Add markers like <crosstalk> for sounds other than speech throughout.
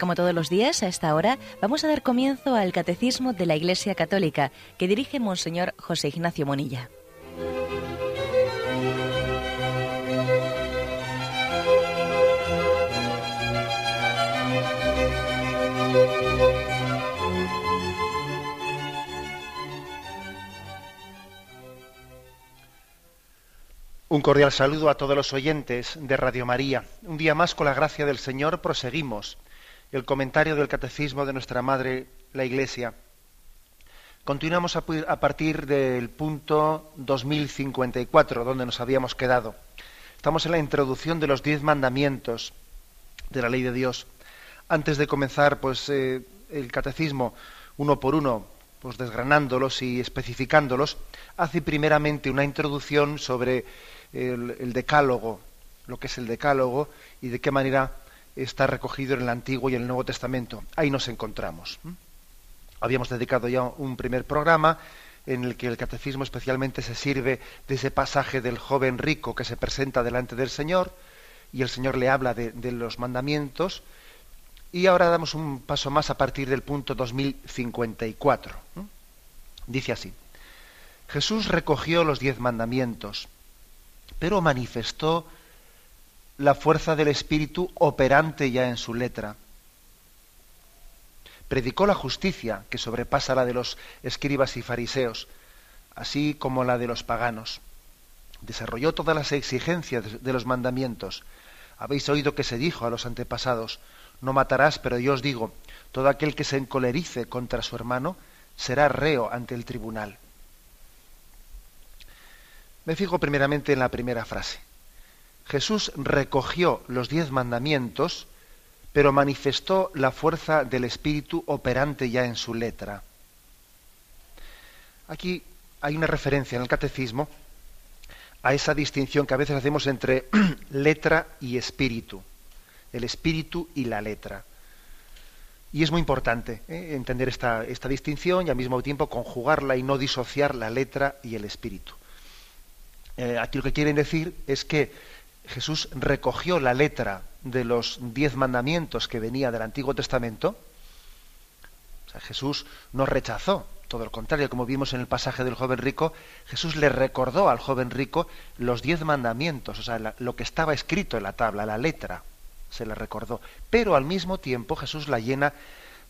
Como todos los días, a esta hora, vamos a dar comienzo al Catecismo de la Iglesia Católica, que dirige Monseñor José Ignacio Monilla. Un cordial saludo a todos los oyentes de Radio María. Un día más, con la gracia del Señor, proseguimos el comentario del Catecismo de nuestra Madre, la Iglesia. Continuamos a, partir del punto 2054, donde nos habíamos quedado. Estamos en la introducción de los diez mandamientos de la ley de Dios. Antes de comenzar, pues, eh, el catecismo, uno por uno, pues desgranándolos y especificándolos, hace primeramente una introducción sobre el decálogo, lo que es el decálogo y de qué manera está recogido en el Antiguo y en el Nuevo Testamento. Ahí nos encontramos. Habíamos dedicado ya un primer programa en el que el catecismo especialmente se sirve de ese pasaje del joven rico que se presenta delante del Señor y el Señor le habla de, los mandamientos. Y ahora damos un paso más a partir del punto 2054. Dice así, Jesús recogió los diez mandamientos, pero manifestó la fuerza del Espíritu operante ya en su letra. Predicó la justicia, que sobrepasa la de los escribas y fariseos, así como la de los paganos. Desarrolló todas las exigencias de los mandamientos. Habéis oído que se dijo a los antepasados, no matarás, pero yo os digo, todo aquel que se encolerice contra su hermano será reo ante el tribunal. Me fijo primeramente en la primera frase. Jesús recogió los diez mandamientos, pero manifestó la fuerza del Espíritu operante ya en su letra. Aquí hay una referencia en el catecismo a esa distinción que a veces hacemos entre <clears throat> letra y espíritu, el espíritu y la letra. Y es muy importante ¿eh? entender esta, esta distinción y al mismo tiempo conjugarla y no disociar la letra y el espíritu. Eh, aquí lo que quieren decir es que Jesús recogió la letra de los diez mandamientos que venía del Antiguo Testamento, o sea, Jesús no rechazó, todo lo contrario, como vimos en el pasaje del joven rico, Jesús le recordó al joven rico los diez mandamientos, o sea, lo que estaba escrito en la tabla, la letra, se le recordó. Pero al mismo tiempo Jesús la llena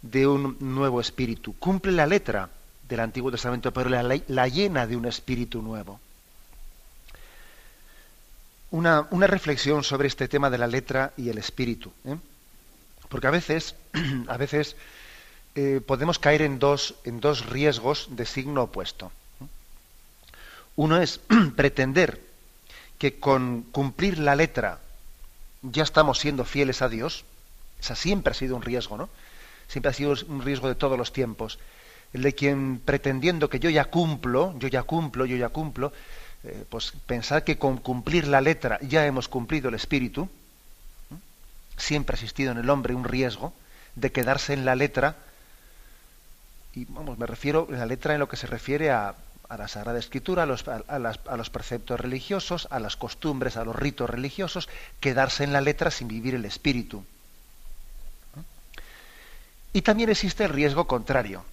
de un nuevo espíritu. Cumple la letra del Antiguo Testamento, pero la llena de un espíritu nuevo una, reflexión sobre este tema de la letra y el espíritu. ¿eh? Porque a veces, <clears throat> a veces eh, podemos caer en dos, en dos riesgos de signo opuesto. Uno es <clears throat> pretender que con cumplir la letra ya estamos siendo fieles a Dios. Esa siempre ha sido un riesgo, ¿no? Siempre ha sido un riesgo de todos los tiempos. El de quien pretendiendo que yo ya cumplo, yo ya cumplo, yo ya cumplo, eh, pues pensar que con cumplir la letra ya hemos cumplido el espíritu, siempre ha existido en el hombre un riesgo de quedarse en la letra, y vamos, me refiero a la letra en lo que se refiere a, la Sagrada Escritura, a los, a los preceptos religiosos, a las costumbres, a los ritos religiosos, quedarse en la letra sin vivir el espíritu. Y también existe el riesgo contrario,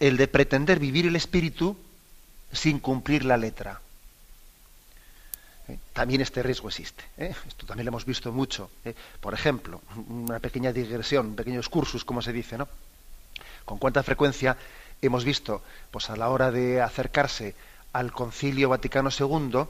el de pretender vivir el espíritu sin cumplir la letra. ¿Eh? También este riesgo existe. ¿eh? Esto también lo hemos visto mucho. ¿eh? Por ejemplo, una pequeña digresión, pequeños cursos, como se dice, ¿no? Con cuánta frecuencia hemos visto, pues a la hora de acercarse al Concilio Vaticano II,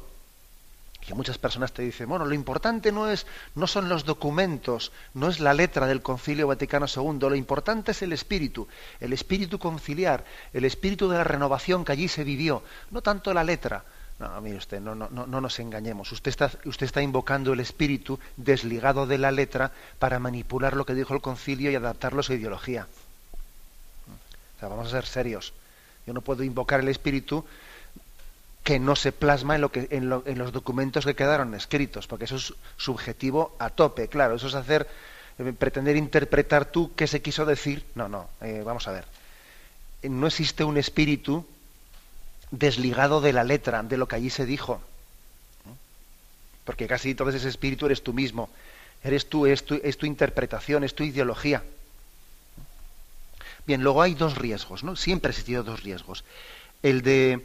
que muchas personas te dicen, bueno, lo importante no es, no son los documentos, no es la letra del Concilio Vaticano II, lo importante es el espíritu, el espíritu conciliar, el espíritu de la renovación que allí se vivió, no tanto la letra, No, mire usted, no, no, no, nos engañemos. Usted está, usted está invocando el espíritu desligado de la letra para manipular lo que dijo el concilio y adaptarlo a su ideología. O sea, vamos a ser serios. Yo no puedo invocar el espíritu que no se plasma en, lo que, en, los documentos que quedaron escritos, porque eso es subjetivo a tope, claro. Eso es hacer, eh, pretender interpretar tú qué se quiso decir. No, no, eh, vamos a ver. No existe un espíritu desligado de la letra, de lo que allí se dijo. Porque casi todo ese espíritu eres tú mismo. Eres tú, es tu, es tu interpretación, es tu ideología. Bien, luego hay dos riesgos, ¿no? Siempre ha existido dos riesgos. El de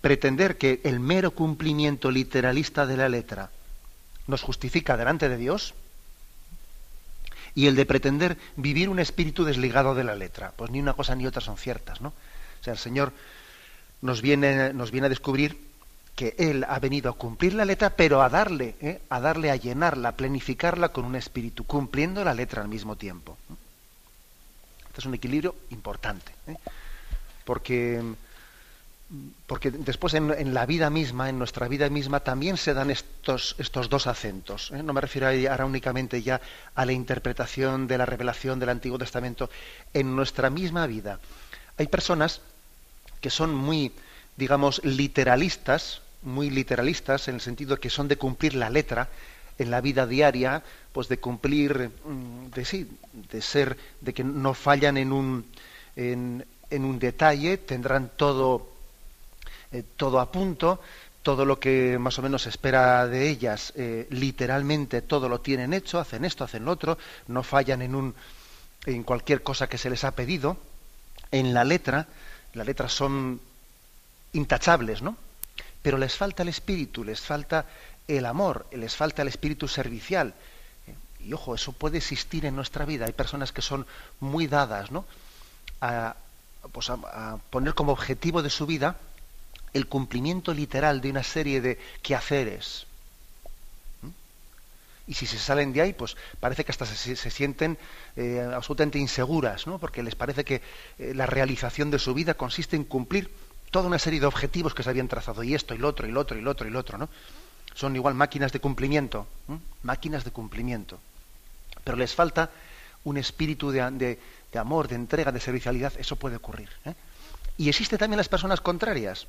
pretender que el mero cumplimiento literalista de la letra nos justifica delante de Dios y el de pretender vivir un espíritu desligado de la letra. Pues ni una cosa ni otra son ciertas, ¿no? O sea, el Señor nos viene, nos viene a descubrir que Él ha venido a cumplir la letra, pero a darle, ¿eh? a darle, a llenarla, a planificarla con un espíritu, cumpliendo la letra al mismo tiempo. Este es un equilibrio importante, ¿eh? porque, porque después en, la vida misma, en nuestra vida misma, también se dan estos, estos dos acentos. ¿eh? No me refiero ahora únicamente ya a la interpretación de la revelación del Antiguo Testamento. En nuestra misma vida hay personas que son muy, digamos, literalistas, muy literalistas en el sentido que son de cumplir la letra en la vida diaria, pues de cumplir, mm, de sí, de ser, de que no fallan en un, en, un detalle, tendrán todo, eh, todo a punto, todo lo que más o menos se espera de ellas, eh, literalmente todo lo tienen hecho, hacen esto, hacen lo otro, no fallan en un, en cualquier cosa que se les ha pedido, en la letra, las letras son intachables, ¿no? Pero les falta el espíritu, les falta el amor, les falta el espíritu servicial. Y ojo, eso puede existir en nuestra vida. Hay personas que son muy dadas, ¿no? A, pues a, poner como objetivo de su vida el cumplimiento literal de una serie de quehaceres. Y si se salen de ahí, pues parece que hasta se, sienten eh, absolutamente inseguras, ¿no? porque les parece que eh, la realización de su vida consiste en cumplir toda una serie de objetivos que se habían trazado, y esto, y lo otro, y lo otro, y lo otro, y lo otro. ¿no? Son igual máquinas de cumplimiento, máquinas de cumplimiento. Pero les falta un espíritu de, amor, de entrega, de servicialidad, eso puede ocurrir. ¿eh? Y existe también las personas contrarias,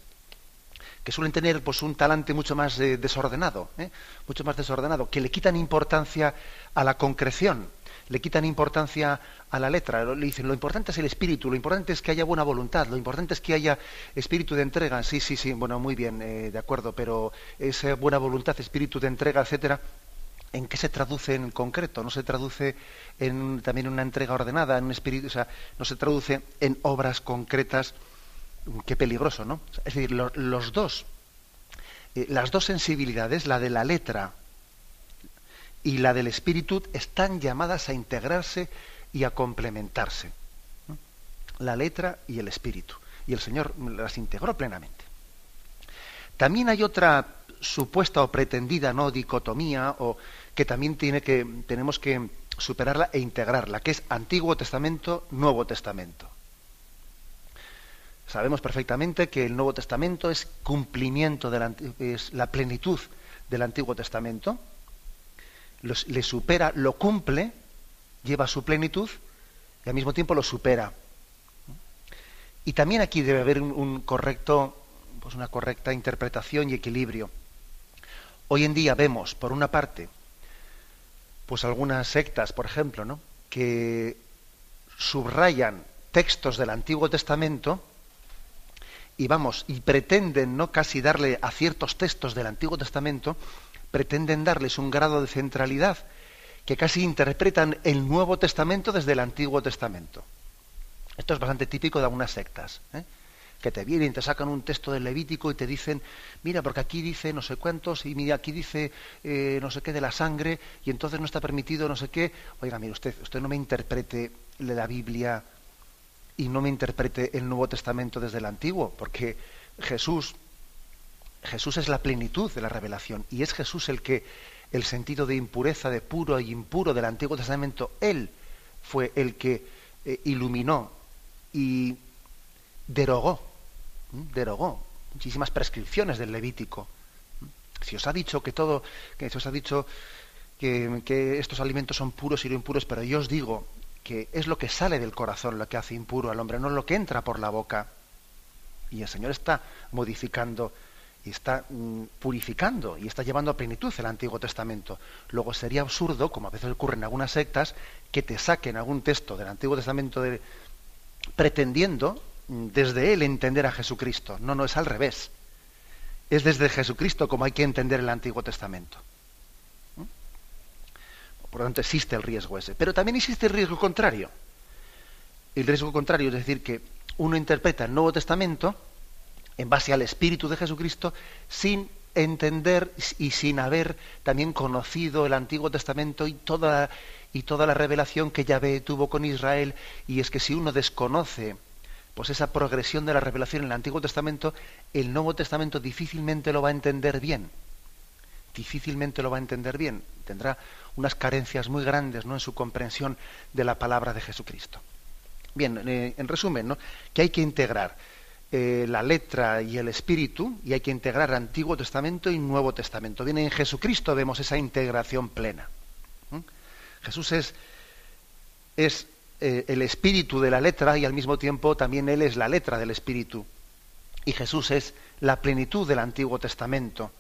que suelen tener pues un talante mucho más eh, desordenado, ¿eh? mucho más desordenado, que le quitan importancia a la concreción, le quitan importancia a la letra, le dicen lo importante es el espíritu, lo importante es que haya buena voluntad, lo importante es que haya espíritu de entrega, sí, sí, sí, bueno, muy bien, eh, de acuerdo, pero esa buena voluntad, espíritu de entrega, etcétera, ¿en qué se traduce en concreto? No se traduce en también una entrega ordenada, en un espíritu, o sea, no se traduce en obras concretas qué peligroso, ¿no? Es decir, los dos, eh, las dos sensibilidades, la de la letra y la del espíritu, están llamadas a integrarse y a complementarse. La letra y el espíritu. Y el Señor las integró plenamente. También hay otra supuesta o pretendida no dicotomía o que también tiene que tenemos que superarla e integrarla, que es Antiguo Testamento, Nuevo Testamento. Sabemos perfectamente que el Nuevo Testamento es cumplimiento, de la, es la plenitud del Antiguo Testamento. le supera, lo cumple, lleva su plenitud y al mismo tiempo lo supera. Y también aquí debe haber un, correcto, pues una correcta interpretación y equilibrio. Hoy en día vemos, por una parte, pues algunas sectas, por ejemplo, ¿no? que subrayan textos del Antiguo Testamento y vamos, y pretenden no casi darle a ciertos textos del Antiguo Testamento, pretenden darles un grado de centralidad que casi interpretan el Nuevo Testamento desde el Antiguo Testamento. Esto es bastante típico de algunas sectas, ¿eh? que te vienen te sacan un texto del Levítico y te dicen, mira, porque aquí dice no sé cuántos, y mira, aquí dice eh, no sé qué de la sangre, y entonces no está permitido no sé qué. Oiga, mire, usted, usted no me interprete la Biblia y no me interprete el Nuevo Testamento desde el Antiguo, porque Jesús, Jesús es la plenitud de la revelación y es Jesús el que el sentido de impureza, de puro e impuro del Antiguo Testamento, él fue el que eh, iluminó y derogó, derogó muchísimas prescripciones del Levítico. Si os ha dicho que todo, que se os ha dicho que, que, estos alimentos son puros y no impuros, pero yo os digo que es lo que sale del corazón lo que hace impuro al hombre, no lo que entra por la boca. Y el Señor está modificando y está mm, purificando y está llevando a plenitud el Antiguo Testamento. Luego sería absurdo, como a veces ocurre en algunas sectas, que te saquen algún texto del Antiguo Testamento pretendiendo mm, desde él entender a Jesucristo. No, no, es al revés. Es desde Jesucristo como hay que entender el Antiguo Testamento. Por lo tanto, existe el riesgo ese. Pero también existe el riesgo contrario. El riesgo contrario es decir, que uno interpreta el Nuevo Testamento en base al Espíritu de Jesucristo sin entender y sin haber también conocido el Antiguo Testamento y toda, y toda la revelación que Yahvé tuvo con Israel. Y es que si uno desconoce pues esa progresión de la revelación en el Antiguo Testamento, el Nuevo Testamento difícilmente lo va a entender bien. Difícilmente lo va a entender bien. Tendrá unas carencias muy grandes ¿no? en su comprensión de la palabra de Jesucristo. Bien, eh, en resumen, ¿no? que hay que integrar eh, la letra y el espíritu y hay que integrar Antiguo Testamento y Nuevo Testamento. Bien, en Jesucristo vemos esa integración plena. Jesús es, es eh, el espíritu de la letra y al mismo tiempo también Él es la letra del espíritu. Y Jesús es la plenitud del Antiguo Testamento.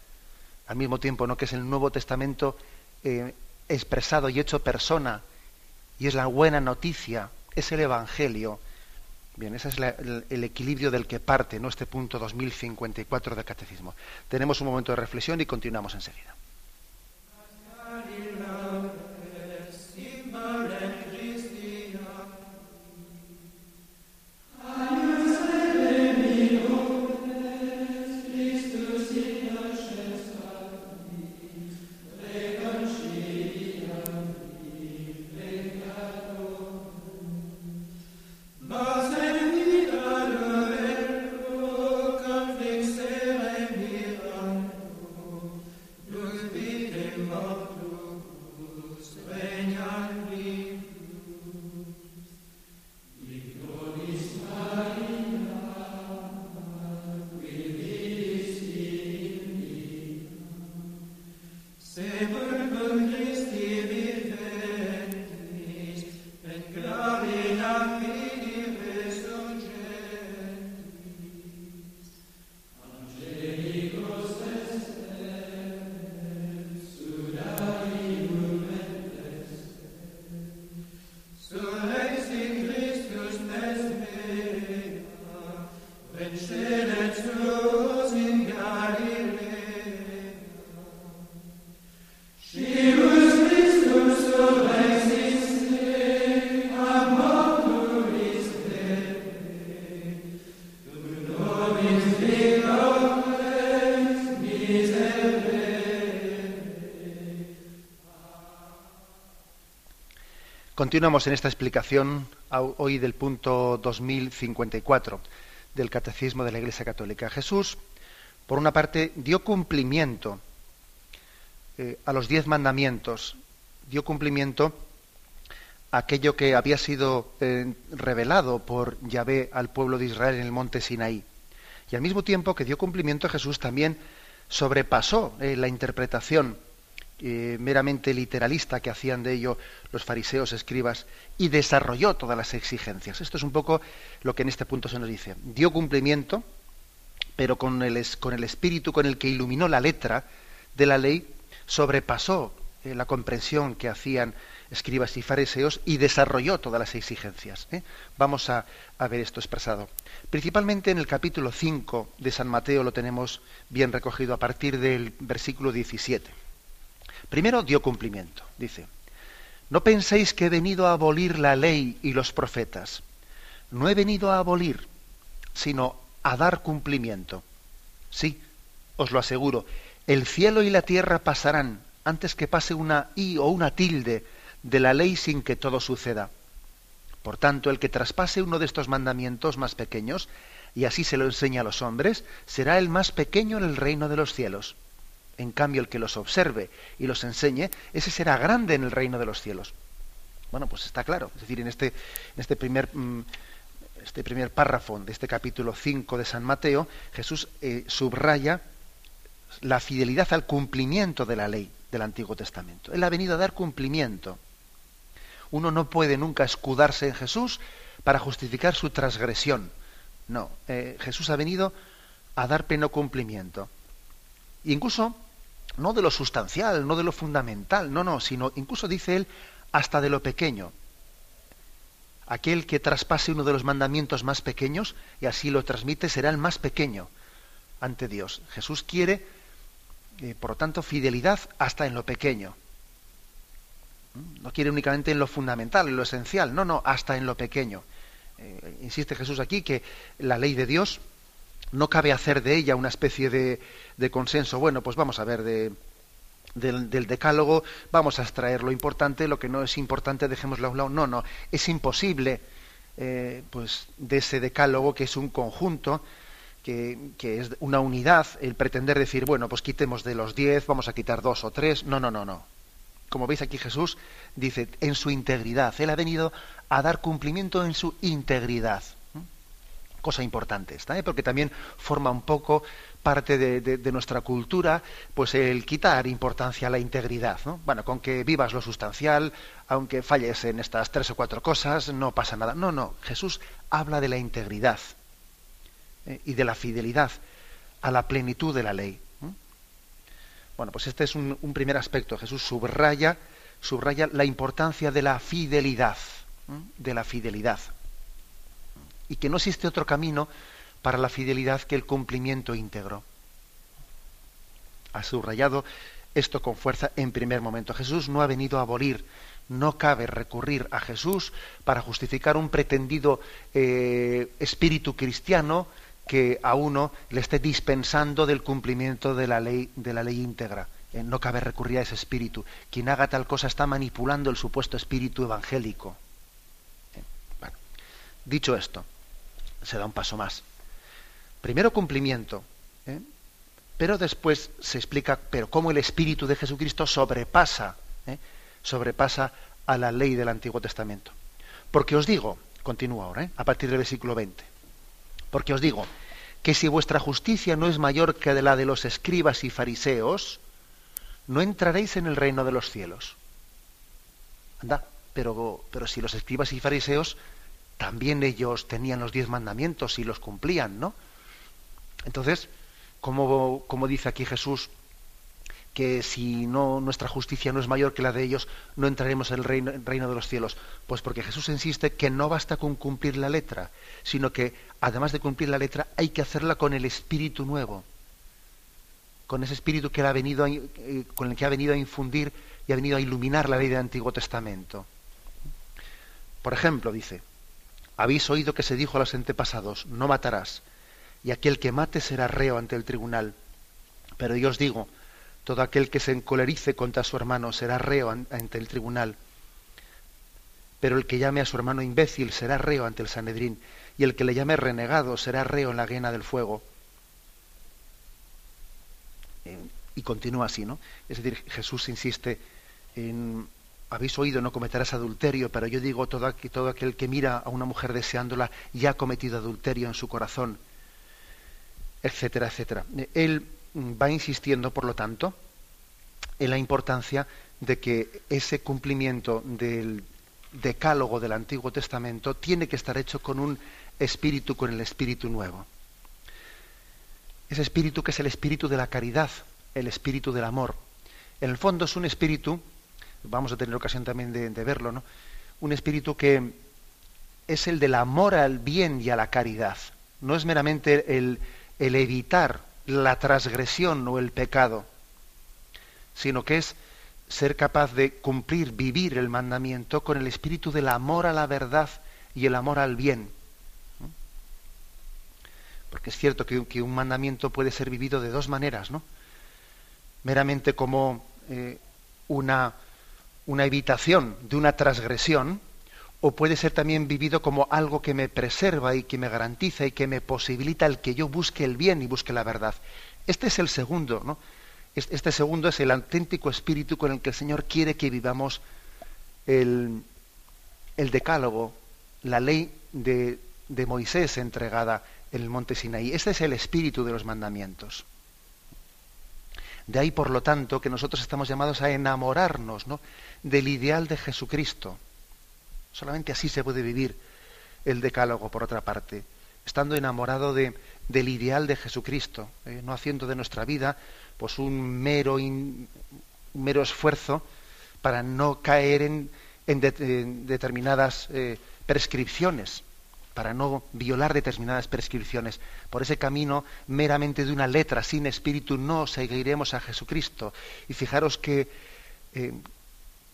Al mismo tiempo, ¿no? que es el Nuevo Testamento eh, expresado y hecho persona. Y es la buena noticia, es el Evangelio Bien, ese es el, equilibrio del que parte ¿no? este punto 2054 del Catecismo. Tenemos un momento de reflexión y continuamos enseguida. Zu heiß in Christus des Meeres, Continuamos en esta explicación hoy del punto 2054 del Catecismo de la Iglesia Católica. Jesús, por una parte, dio cumplimiento eh, a los diez mandamientos, dio cumplimiento a aquello que había sido eh, revelado por Yahvé al pueblo de Israel en el monte Sinaí. Y al mismo tiempo que dio cumplimiento, Jesús también sobrepasó eh, la interpretación eh, meramente literalista que hacían de ello los fariseos, escribas, y desarrolló todas las exigencias. Esto es un poco lo que en este punto se nos dice. Dio cumplimiento, pero con el, con el espíritu con el que iluminó la letra de la ley, sobrepasó eh, la comprensión que hacían escribas y fariseos y desarrolló todas las exigencias. ¿eh? Vamos a, a, ver esto expresado. Principalmente en el capítulo 5 de San Mateo lo tenemos bien recogido a partir del versículo 17. Primero dio cumplimiento, dice, no penséis que he venido a abolir la ley y los profetas. No he venido a abolir, sino a dar cumplimiento. Sí, os lo aseguro, el cielo y la tierra pasarán antes que pase una i o una tilde de la ley sin que todo suceda. Por tanto, el que traspase uno de estos mandamientos más pequeños, y así se lo enseña a los hombres, será el más pequeño en el reino de los cielos. En cambio, el que los observe y los enseñe, ese será grande en el reino de los cielos. Bueno, pues está claro. Es decir, en este, en este primer, mm, este primer párrafo de este capítulo 5 de San Mateo, Jesús eh, subraya la fidelidad al cumplimiento de la ley del Antiguo Testamento. Él ha venido a dar cumplimiento. Uno no puede nunca escudarse en Jesús para justificar su transgresión. No, eh, Jesús ha venido a dar pleno cumplimiento. Incluso no de lo sustancial, no de lo fundamental, no, no, sino incluso dice él hasta de lo pequeño. Aquel que traspase uno de los mandamientos más pequeños y así lo transmite será el más pequeño ante Dios. Jesús quiere, eh, por lo tanto, fidelidad hasta en lo pequeño. ¿Mm? No quiere únicamente en lo fundamental, en lo esencial, no, no, hasta en lo pequeño. Eh, insiste Jesús aquí que la ley de Dios no cabe hacer de ella una especie de, consenso. Bueno, pues vamos a ver de, del, decálogo, vamos a extraer lo importante, lo que no es importante dejémoslo a un lado. No, no, es imposible eh, pues de ese decálogo que es un conjunto, que, que, es una unidad, el pretender decir, bueno, pues quitemos de los diez, vamos a quitar dos o tres. No, no, no, no. Como veis aquí Jesús dice, en su integridad. Él ha venido a dar cumplimiento en su integridad cosa importante esta, ¿eh? porque también forma un poco parte de, nuestra cultura, pues el quitar importancia a la integridad. ¿no? Bueno, con que vivas lo sustancial, aunque falles en estas tres o cuatro cosas, no pasa nada. No, no, Jesús habla de la integridad ¿eh? y de la fidelidad a la plenitud de la ley. Bueno, pues este es un, un, primer aspecto. Jesús subraya, subraya la importancia de la fidelidad, de la fidelidad y que no existe otro camino para la fidelidad que el cumplimiento íntegro. Ha subrayado esto con fuerza en primer momento. Jesús no ha venido a abolir, no cabe recurrir a Jesús para justificar un pretendido eh, espíritu cristiano que a uno le esté dispensando del cumplimiento de la ley, de la ley íntegra. Eh, no cabe recurrir a ese espíritu. Quien haga tal cosa está manipulando el supuesto espíritu evangélico. Eh, dicho esto, se da un paso más. Primero cumplimiento, ¿eh? pero después se explica, pero cómo el Espíritu de Jesucristo sobrepasa, ¿eh? sobrepasa a la ley del Antiguo Testamento. Porque os digo, continúa ahora, ¿eh? a partir del versículo 20, porque os digo que si vuestra justicia no es mayor que la de los escribas y fariseos, no entraréis en el reino de los cielos. Anda, pero, pero si los escribas y fariseos también ellos tenían los diez mandamientos y los cumplían, ¿no? Entonces, como, dice aquí Jesús, que si no nuestra justicia no es mayor que la de ellos, no entraremos en el reino, reino, de los cielos. Pues porque Jesús insiste que no basta con cumplir la letra, sino que además de cumplir la letra hay que hacerla con el espíritu nuevo, con ese espíritu que ha venido eh, con el que ha venido a infundir y ha venido a iluminar la ley del Antiguo Testamento. Por ejemplo, dice, habéis oído que se dijo a los antepasados, no matarás, y aquel que mate será reo ante el tribunal. Pero yo os digo, todo aquel que se encolerice contra su hermano será reo ante el tribunal. Pero el que llame a su hermano imbécil será reo ante el Sanedrín, y el que le llame renegado será reo en la guena del fuego. Eh, y continúa así, ¿no? Es decir, Jesús insiste en habéis oído no cometerás adulterio, pero yo digo todo, todo aquel que mira a una mujer deseándola ya ha cometido adulterio en su corazón, etcétera, etcétera. Él va insistiendo, por lo tanto, en la importancia de que ese cumplimiento del decálogo del Antiguo Testamento tiene que estar hecho con un espíritu, con el espíritu nuevo. Ese espíritu que es el espíritu de la caridad, el espíritu del amor. En el fondo es un espíritu vamos a tener ocasión también de, verlo, ¿no? Un espíritu que es el del amor al bien y a la caridad. No es meramente el, el evitar la transgresión o el pecado, sino que es ser capaz de cumplir, vivir el mandamiento con el espíritu del amor a la verdad y el amor al bien. Porque es cierto que, que un mandamiento puede ser vivido de dos maneras, ¿no? Meramente como eh, una, una evitación de una transgresión, o puede ser también vivido como algo que me preserva y que me garantiza y que me posibilita el que yo busque el bien y busque la verdad. Este es el segundo, ¿no? Este segundo es el auténtico espíritu con el que el Señor quiere que vivamos el, el decálogo, la ley de de Moisés entregada en el monte Sinaí. Este es el espíritu de los mandamientos. De ahí, por lo tanto, que nosotros estamos llamados a enamorarnos ¿no? Del ideal de Jesucristo. Solamente así se puede vivir el decálogo, por otra parte, estando enamorado de, del ideal de Jesucristo, ¿eh? no haciendo de nuestra vida pues un mero, mero esfuerzo para no caer en, determinadas eh, prescripciones para no violar determinadas prescripciones. Por ese camino meramente de una letra sin espíritu no seguiremos a Jesucristo. Y fijaros que, eh,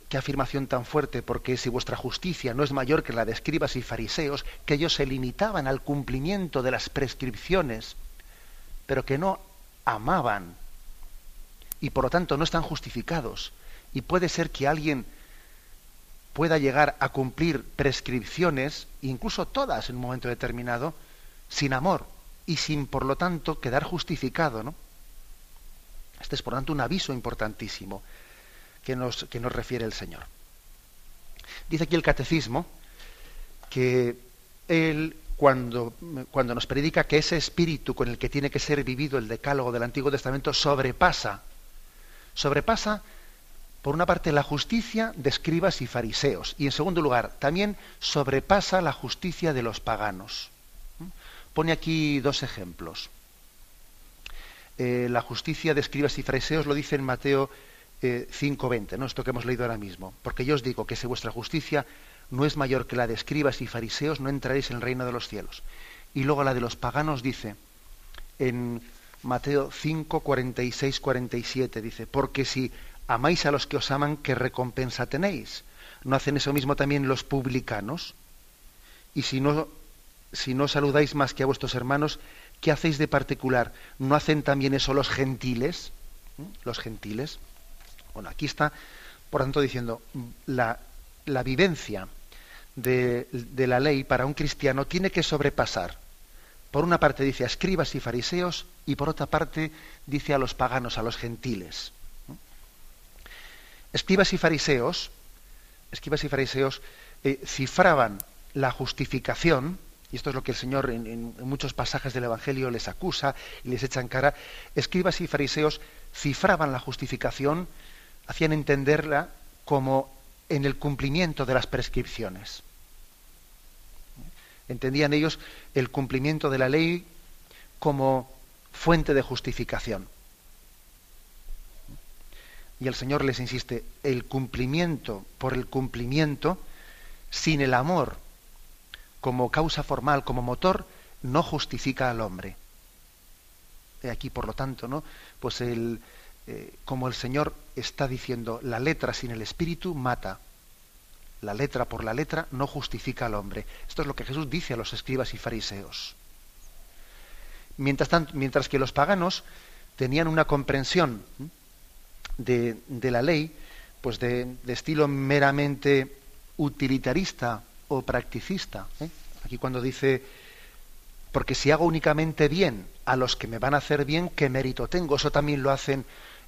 qué afirmación tan fuerte, porque si vuestra justicia no es mayor que la de escribas y fariseos, que ellos se limitaban al cumplimiento de las prescripciones, pero que no amaban y por lo tanto no están justificados. Y puede ser que alguien pueda llegar a cumplir prescripciones, incluso todas en un momento determinado, sin amor y sin, por lo tanto, quedar justificado. ¿no? Este es, por tanto, un aviso importantísimo que nos, que nos refiere el Señor. Dice aquí el catecismo que él, cuando, cuando nos predica que ese espíritu con el que tiene que ser vivido el decálogo del Antiguo Testamento sobrepasa, sobrepasa por una parte, la justicia de escribas y fariseos, y en segundo lugar, también sobrepasa la justicia de los paganos. Pone aquí dos ejemplos. Eh, la justicia de escribas y fariseos lo dice en Mateo 5.20, eh, ¿no? esto que hemos leído ahora mismo. Porque yo os digo que si vuestra justicia no es mayor que la de escribas y fariseos, no entraréis en el reino de los cielos. Y luego la de los paganos dice en Mateo 5, 46, 47, dice, porque si amáis a los que os aman, ¿qué recompensa tenéis? ¿No hacen eso mismo también los publicanos? Y si no, si no saludáis más que a vuestros hermanos, ¿qué hacéis de particular? ¿No hacen también eso los gentiles? ¿Mm? Los gentiles. Bueno, aquí está, por tanto, diciendo, la, la vivencia de, la ley para un cristiano tiene que sobrepasar. Por una parte dice a escribas y fariseos y por otra parte dice a los paganos, a los gentiles. Escribas y fariseos, escribas y fariseos eh, cifraban la justificación, y esto es lo que el Señor en, muchos pasajes del Evangelio les acusa y les echa en cara, escribas y fariseos cifraban la justificación, hacían entenderla como en el cumplimiento de las prescripciones. Entendían ellos el cumplimiento de la ley como fuente de justificación. Y el Señor les insiste, el cumplimiento por el cumplimiento, sin el amor como causa formal, como motor, no justifica al hombre. Aquí, por lo tanto, ¿no? Pues el, eh, como el Señor está diciendo, la letra sin el espíritu mata. La letra por la letra no justifica al hombre. Esto es lo que Jesús dice a los escribas y fariseos. Mientras, tanto, mientras que los paganos tenían una comprensión de, la ley, pues de, estilo meramente utilitarista o practicista. ¿eh? Aquí cuando dice, porque si hago únicamente bien a los que me van a hacer bien, ¿qué mérito tengo? Eso también lo hacen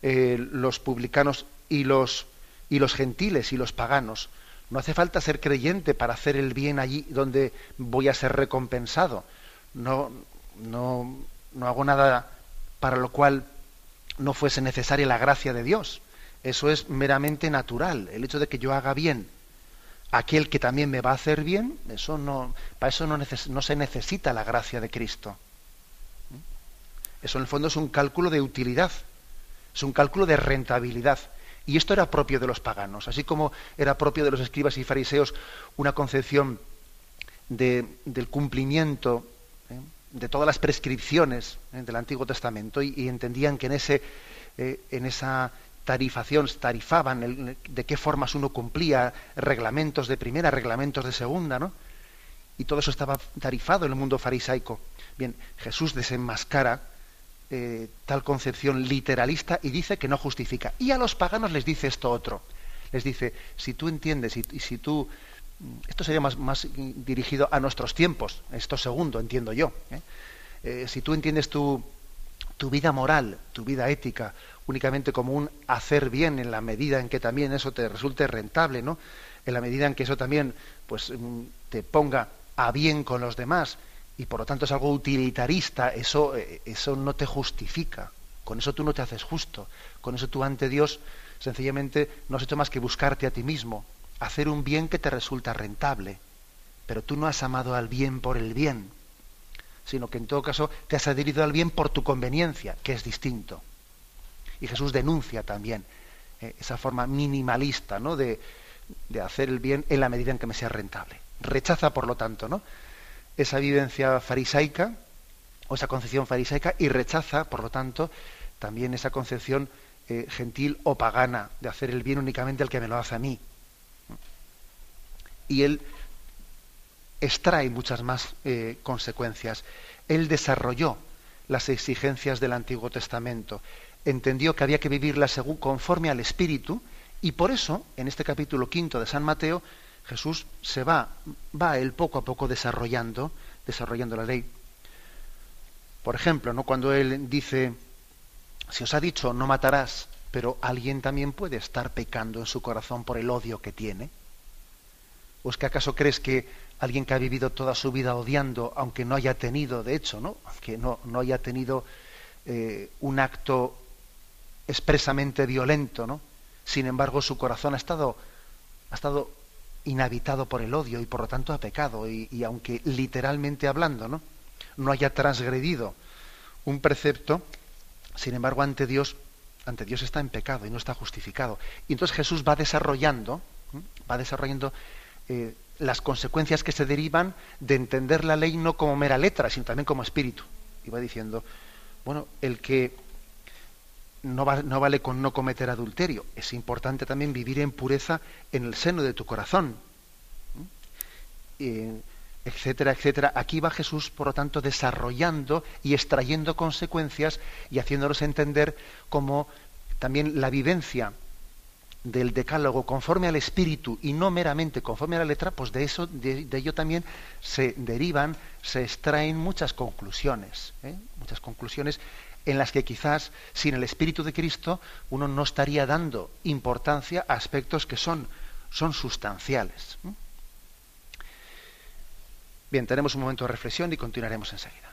eh, los publicanos y los, y los gentiles y los paganos. No hace falta ser creyente para hacer el bien allí donde voy a ser recompensado. No, no, no hago nada para lo cual no fuese necesaria la gracia de Dios. Eso es meramente natural. El hecho de que yo haga bien aquel que también me va a hacer bien, eso no, para eso no, no se necesita la gracia de Cristo. Eso en el fondo es un cálculo de utilidad, es un cálculo de rentabilidad. Y esto era propio de los paganos, así como era propio de los escribas y fariseos una concepción del cumplimiento ¿eh? de todas las prescripciones ¿eh? del Antiguo Testamento y, entendían que en, ese, eh, en esa tarifación tarifaban de qué formas uno cumplía reglamentos de primera, reglamentos de segunda, ¿no? Y todo eso estaba tarifado en el mundo farisaico. Bien, Jesús desenmascara eh, tal concepción literalista y dice que no justifica. Y a los paganos les dice esto otro. Les dice, si tú entiendes y si tú esto sería más, más, dirigido a nuestros tiempos, esto segundo, entiendo yo. ¿eh? Eh, si tú entiendes tu, tu, vida moral, tu vida ética, únicamente como un hacer bien en la medida en que también eso te resulte rentable, ¿no? En la medida en que eso también pues, mm, te ponga a bien con los demás y por lo tanto es algo utilitarista, eso, eh, eso no te justifica. Con eso tú no te haces justo. Con eso tú ante Dios sencillamente no has hecho más que buscarte a ti mismo, hacer un bien que te resulta rentable. Pero tú no has amado al bien por el bien, sino que en todo caso te has adherido al bien por tu conveniencia, que es distinto. Y Jesús denuncia también eh, esa forma minimalista ¿no? de, de hacer el bien en la medida en que me sea rentable. Rechaza, por lo tanto, ¿no? Esa vivencia farisaica o esa concepción farisaica y rechaza, por lo tanto, también esa concepción eh, gentil o pagana de hacer el bien únicamente al que me lo hace a mí. Y él extrae muchas más eh, consecuencias. Él desarrolló las exigencias del Antiguo Testamento, entendió que había que vivirla según, conforme al Espíritu, y por eso, en este capítulo quinto de San Mateo, Jesús se va, va él poco a poco desarrollando, desarrollando la ley. Por ejemplo, ¿no? cuando él dice, si os ha dicho no matarás, pero alguien también puede estar pecando en su corazón por el odio que tiene. ¿O es que acaso crees que alguien que ha vivido toda su vida odiando, aunque no haya tenido, de hecho, ¿no? aunque no, no haya tenido eh, un acto expresamente violento, ¿no? sin embargo su corazón ha estado, ha estado inhabitado por el odio y por lo tanto ha pecado y, aunque literalmente hablando no, no haya transgredido un precepto, sin embargo ante Dios ante Dios está en pecado y no está justificado. Y entonces Jesús va desarrollando, va desarrollando eh, las consecuencias que se derivan de entender la ley no como mera letra, sino también como espíritu. Y va diciendo, bueno, el que no, vale con no cometer adulterio. Es importante también vivir en pureza en el seno de tu corazón. etcétera, etcétera. Aquí va Jesús, por lo tanto, desarrollando y extrayendo consecuencias y haciéndonos entender cómo también la vivencia del decálogo conforme al espíritu y no meramente conforme a la letra, pues de eso, de, ello también se derivan, se extraen muchas conclusiones, ¿eh? muchas conclusiones en las que quizás sin el Espíritu de Cristo uno no estaría dando importancia a aspectos que son, son sustanciales. Bien, tenemos un momento de reflexión y continuaremos enseguida.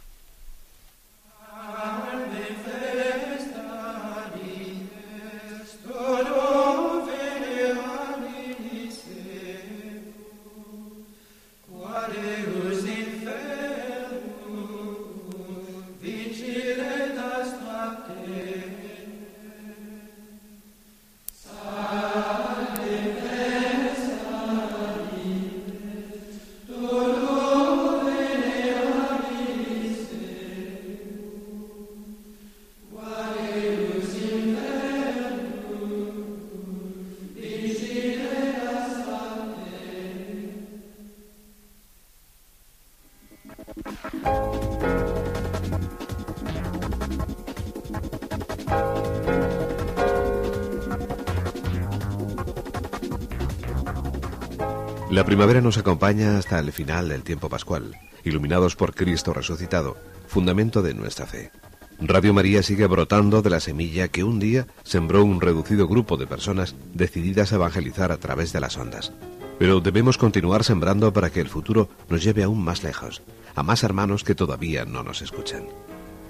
La primavera nos acompaña hasta el final del tiempo pascual, iluminados por Cristo resucitado, fundamento de nuestra fe. Radio María sigue brotando de la semilla que un día sembró un reducido grupo de personas decididas a evangelizar a través de las ondas. Pero debemos continuar sembrando para que el futuro nos lleve aún más lejos, a más hermanos que todavía no nos escuchan.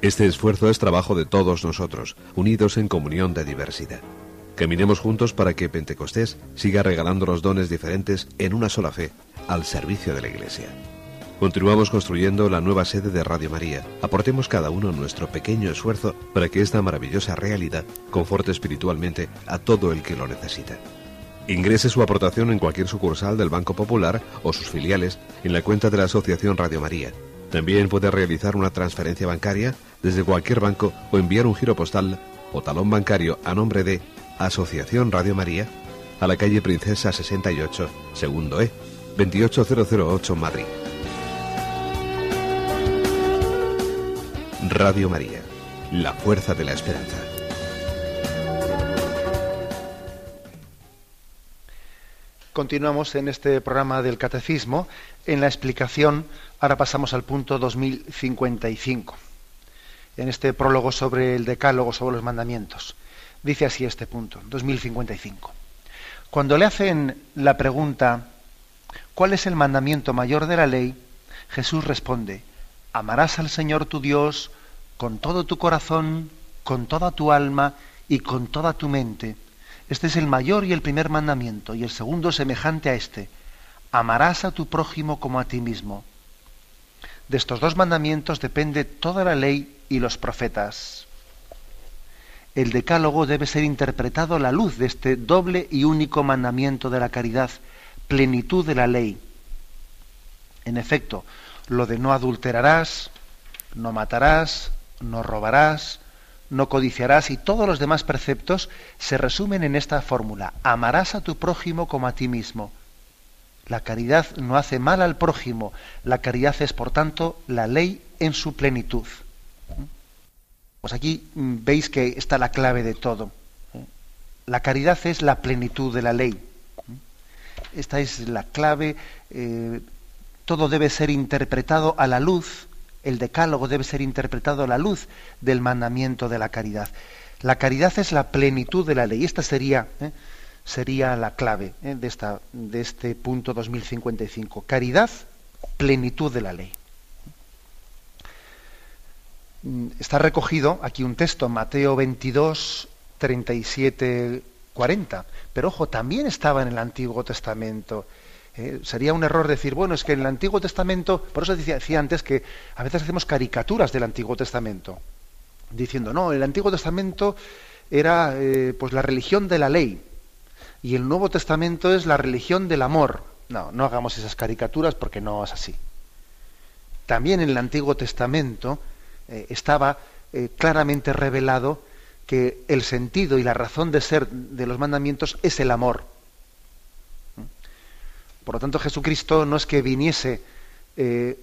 Este esfuerzo es trabajo de todos nosotros, unidos en comunión de diversidad. Caminemos juntos para que Pentecostés siga regalando los dones diferentes en una sola fe al servicio de la Iglesia. Continuamos construyendo la nueva sede de Radio María. Aportemos cada uno nuestro pequeño esfuerzo para que esta maravillosa realidad conforte espiritualmente a todo el que lo necesita. Ingrese su aportación en cualquier sucursal del Banco Popular o sus filiales en la cuenta de la Asociación Radio María. También puede realizar una transferencia bancaria desde cualquier banco o enviar un giro postal o talón bancario a nombre de Asociación Radio María, a la calle Princesa 68, segundo E, 28008 Madrid. Radio María, la fuerza de la esperanza. Continuamos en este programa del Catecismo en la explicación, ahora pasamos al punto 2055, en este prólogo sobre el decálogo, sobre los mandamientos. Dice así este punto, 2055. Cuando le hacen la pregunta, ¿cuál es el mandamiento mayor de la ley? Jesús responde, amarás al Señor tu Dios con todo tu corazón, con toda tu alma y con toda tu mente. Este es el mayor y el primer mandamiento, y el segundo semejante a este. Amarás a tu prójimo como a ti mismo. De estos dos mandamientos depende toda la ley y los profetas. El decálogo debe ser interpretado a la luz de este doble y único mandamiento de la caridad, plenitud de la ley. En efecto, lo de no adulterarás, no matarás, no robarás, no codiciarás y todos los demás preceptos se resumen en esta fórmula. Amarás a tu prójimo como a ti mismo. La caridad no hace mal al prójimo. La caridad es, por tanto, la ley en su plenitud. Pues aquí mm, veis que está la clave de todo. La caridad es la plenitud de la ley. Esta es la clave. Eh, todo debe ser interpretado a la luz el decálogo debe ser interpretado a la luz del mandamiento de la caridad. La caridad es la plenitud de la ley. Esta sería, ¿eh? sería la clave ¿eh? de, esta, de este punto 2055. Caridad, plenitud de la ley. Mm, está recogido aquí un texto, Mateo 22, 37, 40. Pero ojo, también estaba en el Antiguo Testamento eh, sería un error decir, bueno, es que en el Antiguo Testamento, por eso decía, antes que a veces hacemos caricaturas del Antiguo Testamento, diciendo, no, el Antiguo Testamento era eh, pues la religión de la ley y el Nuevo Testamento es la religión del amor. No, no hagamos esas caricaturas porque no es así. También en el Antiguo Testamento eh, estaba claramente revelado que el sentido y la razón de ser de los mandamientos es el amor. Por lo tanto, Jesucristo no es que viniese eh,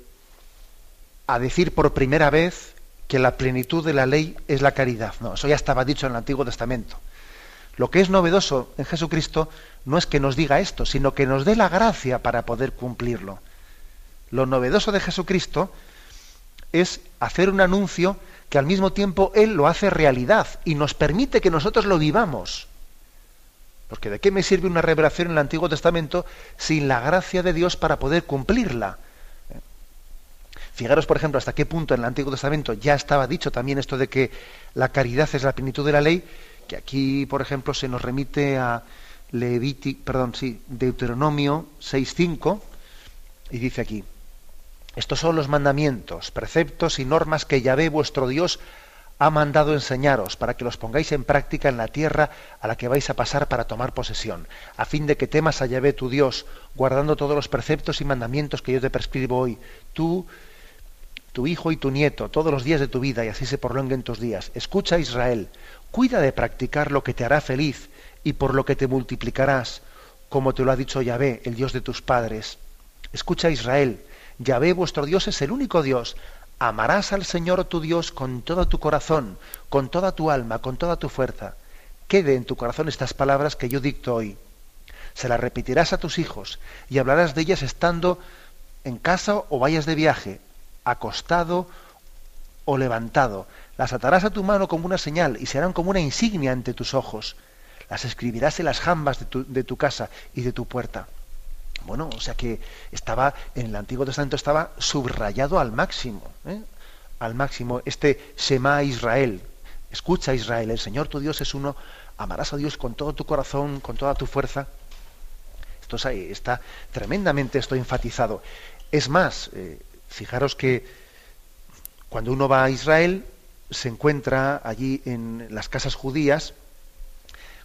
a decir por primera vez que la plenitud de la ley es la caridad. No, eso ya estaba dicho en el Antiguo Testamento. Lo que es novedoso en Jesucristo no es que nos diga esto, sino que nos dé la gracia para poder cumplirlo. Lo novedoso de Jesucristo es hacer un anuncio que al mismo tiempo Él lo hace realidad y nos permite que nosotros lo vivamos. Porque ¿de qué me sirve una revelación en el Antiguo Testamento sin la gracia de Dios para poder cumplirla? Fijaros, por ejemplo, hasta qué punto en el Antiguo Testamento ya estaba dicho también esto de que la caridad es la plenitud de la ley, que aquí, por ejemplo, se nos remite a Levítico, perdón, sí, Deuteronomio 6.5, y dice aquí, estos son los mandamientos, preceptos y normas que Yahvé vuestro Dios ha mandado enseñaros para que los pongáis en práctica en la tierra a la que vais a pasar para tomar posesión, a fin de que temas a Yahvé tu Dios, guardando todos los preceptos y mandamientos que yo te prescribo hoy, tú, tu hijo y tu nieto, todos los días de tu vida, y así se prolonguen tus días. Escucha Israel, cuida de practicar lo que te hará feliz y por lo que te multiplicarás, como te lo ha dicho Yahvé, el Dios de tus padres. Escucha Israel, Yahvé vuestro Dios es el único Dios, Amarás al Señor tu Dios con todo tu corazón, con toda tu alma, con toda tu fuerza. Quede en tu corazón estas palabras que yo dicto hoy. Se las repetirás a tus hijos y hablarás de ellas estando en casa o vayas de viaje, acostado o levantado. Las atarás a tu mano como una señal y serán como una insignia ante tus ojos. Las escribirás en las jambas de tu, de tu casa y de tu puerta. Bueno, o sea que estaba, en el Antiguo Testamento estaba subrayado al máximo, ¿eh? al máximo, este Shema Israel. Escucha Israel, el Señor tu Dios es uno, amarás a Dios con todo tu corazón, con toda tu fuerza. Esto está tremendamente esto enfatizado. Es más, eh, fijaros que cuando uno va a Israel, se encuentra allí en las casas judías,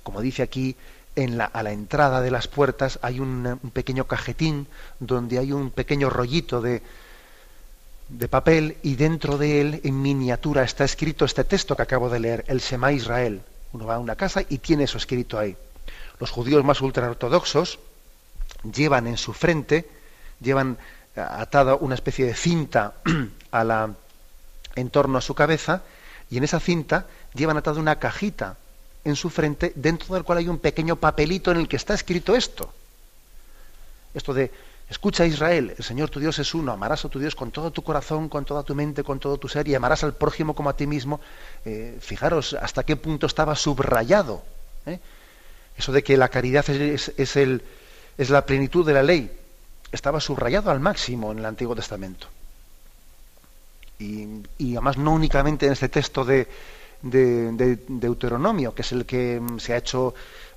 como dice aquí a la entrada de las puertas hay un, pequeño cajetín donde hay un pequeño rollito de, de papel y dentro de él, en miniatura, está escrito este texto que acabo de leer, el Shema Israel. Uno va a una casa y tiene eso escrito ahí. Los judíos más ultraortodoxos llevan en su frente, llevan atada una especie de cinta <clears throat> a la, en torno a su cabeza y en esa cinta llevan atada una cajita en su frente, dentro del cual hay un pequeño papelito en el que está escrito esto. Esto de, escucha Israel, el Señor tu Dios es uno, amarás a tu Dios con todo tu corazón, con toda tu mente, con todo tu ser, y amarás al prójimo como a ti mismo. Eh, fijaros hasta qué punto estaba subrayado. ¿eh? Eso de que la caridad es, es la plenitud de la ley. estaba subrayado al máximo en el Antiguo Testamento. Y, además no únicamente en este texto de, de, Deuteronomio, que es el que se ha hecho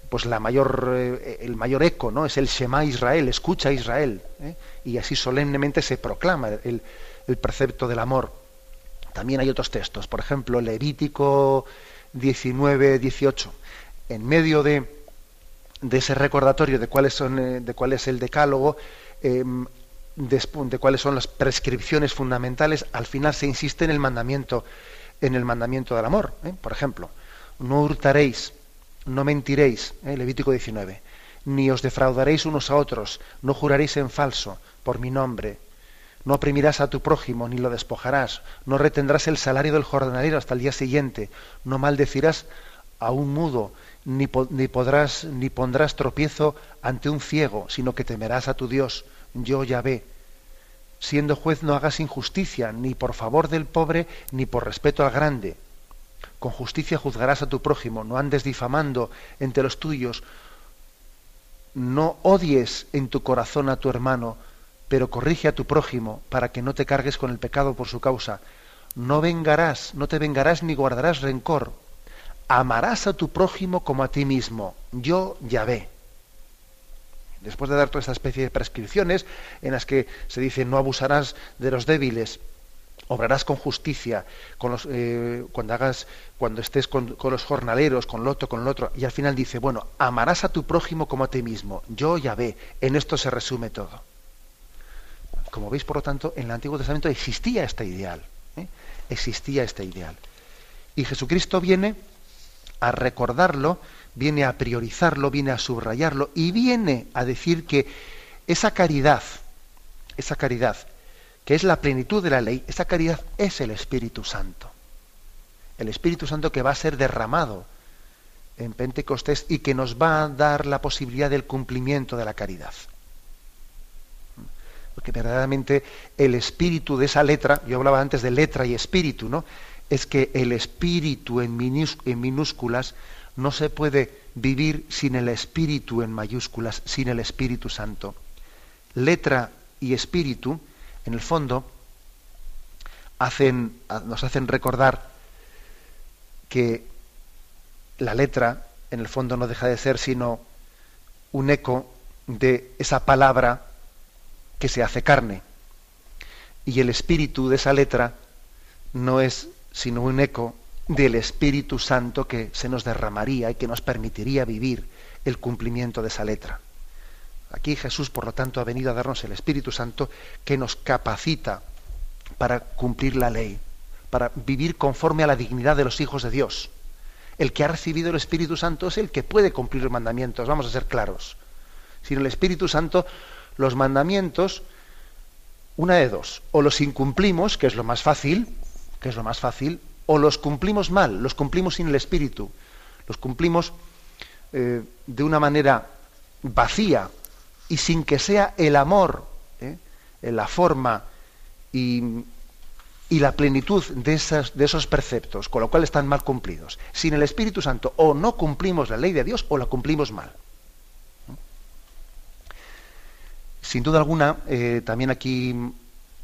pues la mayor, eh, el mayor eco, ¿no? Es el Shema Israel, escucha Israel. ¿eh? Y así solemnemente se proclama el, el, precepto del amor. También hay otros textos, por ejemplo, Levítico 19, 18. En medio de, de ese recordatorio de cuáles son, eh, de cuál es el decálogo, em, de, cuáles son las prescripciones fundamentales, al final se insiste en el mandamiento, en el mandamiento del amor. Por ejemplo, no hurtaréis, no mentiréis, ¿eh? Levítico 19, ni os defraudaréis unos a otros, no juraréis en falso por mi nombre, no oprimirás a tu prójimo, ni lo despojarás, no retendrás el salario del jornalero hasta el día siguiente, no maldecirás a un mudo, ni, ni, podrás, ni pondrás tropiezo ante un ciego, sino que temerás a tu Dios, yo ya ve. Siendo juez no hagas injusticia, ni por favor del pobre, ni por respeto al grande con justicia juzgarás a tu prójimo, no andes difamando entre los tuyos, no odies en tu corazón a tu hermano, pero corrige a tu prójimo para que no te cargues con el pecado por su causa. No vengarás, no te vengarás ni guardarás rencor. Amarás a tu prójimo como a ti mismo. Yo ya ve. Después de dar toda esta especie de prescripciones en las que se dice no abusarás de los débiles, obrarás con justicia con los, eh, cuando hagas cuando estés con, los jornaleros con lo otro con lo otro y al final dice bueno amarás a tu prójimo como a ti mismo yo ya ve en esto se resume todo. Como veis por lo tanto en el Antiguo Testamento existía este ideal ¿eh? existía este ideal. Y Jesucristo viene a recordarlo viene a priorizarlo viene a subrayarlo y viene a decir que esa caridad esa caridad que es la plenitud de la ley, esa caridad es el Espíritu Santo. El Espíritu Santo que va a ser derramado en Pentecostés y que nos va a dar la posibilidad del cumplimiento de la caridad. Porque verdaderamente el espíritu de esa letra, yo hablaba antes de letra y espíritu, ¿no? Es que el espíritu en, minúsculas no se puede vivir sin el espíritu en mayúsculas, sin el Espíritu Santo. Letra y espíritu en el fondo, nos hacen recordar que la letra, en el fondo, no deja de ser sino un eco de esa palabra que se hace carne. Y el espíritu de esa letra no es sino un eco del Espíritu Santo que se nos derramaría y que nos permitiría vivir el cumplimiento de esa letra. Aquí Jesús, por lo tanto, ha venido a darnos el Espíritu Santo que nos capacita para cumplir la ley, para vivir conforme a la dignidad de los hijos de Dios. El que ha recibido el Espíritu Santo es el que puede cumplir los mandamientos, vamos a ser claros. Sin el Espíritu Santo, los mandamientos, una de dos, o los incumplimos, que es lo más fácil, que es lo más fácil, o los cumplimos mal, los cumplimos sin el Espíritu, los cumplimos eh, de una manera vacía, y sin que sea el amor, ¿eh? la forma y, la plenitud de, esas, de esos preceptos, con lo cual están mal cumplidos. Sin el Espíritu Santo o no cumplimos la ley de Dios o la cumplimos mal. Sin duda alguna, eh, también aquí